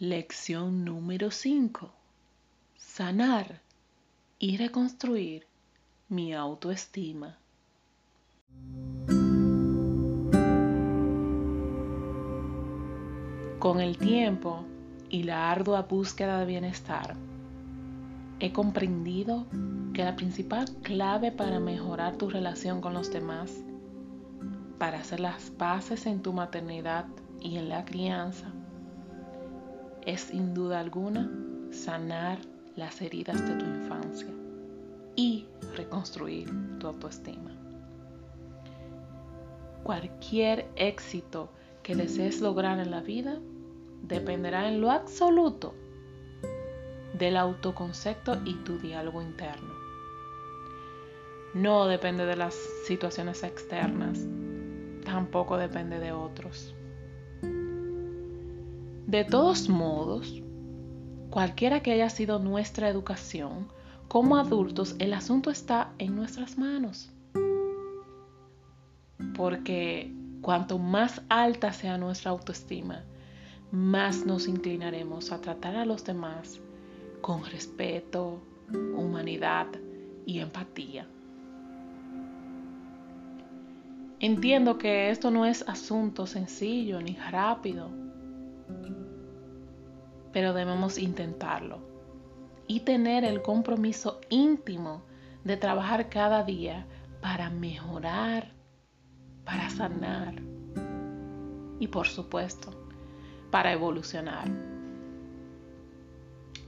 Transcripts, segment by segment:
Lección número 5. Sanar y reconstruir mi autoestima. Con el tiempo y la ardua búsqueda de bienestar, he comprendido que la principal clave para mejorar tu relación con los demás, para hacer las paces en tu maternidad y en la crianza, es sin duda alguna sanar las heridas de tu infancia y reconstruir tu autoestima. Cualquier éxito que desees lograr en la vida dependerá en lo absoluto del autoconcepto y tu diálogo interno. No depende de las situaciones externas, tampoco depende de otros. De todos modos, cualquiera que haya sido nuestra educación, como adultos el asunto está en nuestras manos. Porque cuanto más alta sea nuestra autoestima, más nos inclinaremos a tratar a los demás con respeto, humanidad y empatía. Entiendo que esto no es asunto sencillo ni rápido pero debemos intentarlo y tener el compromiso íntimo de trabajar cada día para mejorar, para sanar y por supuesto para evolucionar.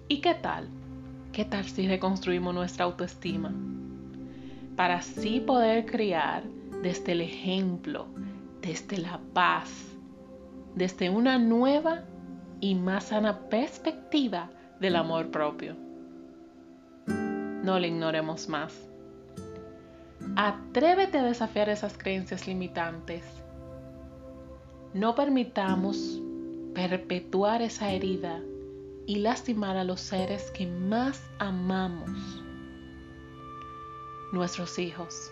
¿Y qué tal? ¿Qué tal si reconstruimos nuestra autoestima? Para así poder criar desde el ejemplo, desde la paz, desde una nueva y más sana perspectiva del amor propio. No le ignoremos más. Atrévete a desafiar esas creencias limitantes. No permitamos perpetuar esa herida y lastimar a los seres que más amamos, nuestros hijos.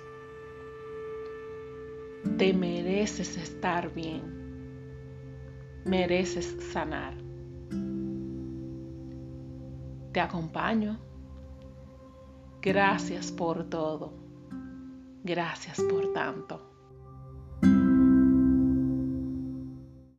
Te mereces estar bien mereces sanar. Te acompaño. Gracias por todo. Gracias por tanto.